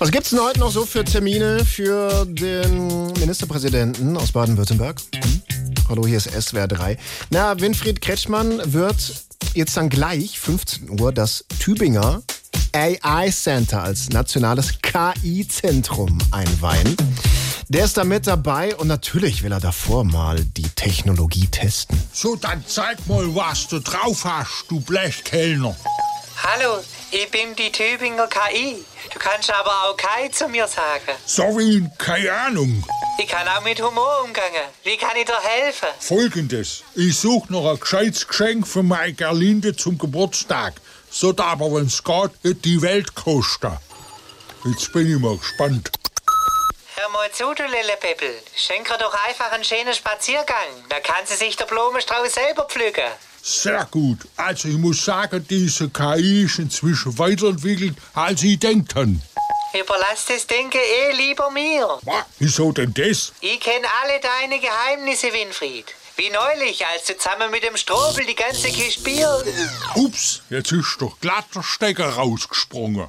Was gibt's denn heute noch so für Termine für den Ministerpräsidenten aus Baden-Württemberg? Hm? Hallo, hier ist SWR 3. Na, Winfried Kretschmann wird jetzt dann gleich 15 Uhr das Tübinger AI Center als nationales KI-Zentrum einweihen. Der ist da mit dabei und natürlich will er davor mal die Technologie testen. So, dann zeig mal, was du drauf hast, du Blechkellner. Hallo, ich bin die Tübinger KI. Du kannst aber auch Kai zu mir sagen. Sorry, keine Ahnung. Ich kann auch mit Humor umgehen. Wie kann ich dir helfen? Folgendes. Ich suche noch ein gescheites Geschenk für meine Gerlinde zum Geburtstag. So aber, wenn's geht, nicht die Welt kosten. Jetzt bin ich mal gespannt. Hör mal zu, du Lillepeppel. Schenk ihr doch einfach einen schönen Spaziergang. Da kann sie sich der Blumenstrauß selber pflücken. Sehr gut. Also ich muss sagen, diese KI ist inzwischen weiterentwickelt, als ich denken. Überlass das Denken eh lieber mir. Was? Wieso denn das? Ich kenne alle deine Geheimnisse, Winfried. Wie neulich, als du zusammen mit dem Strobel die ganze Kiste Bier... Ups, jetzt ist doch glatt der Stecker rausgesprungen.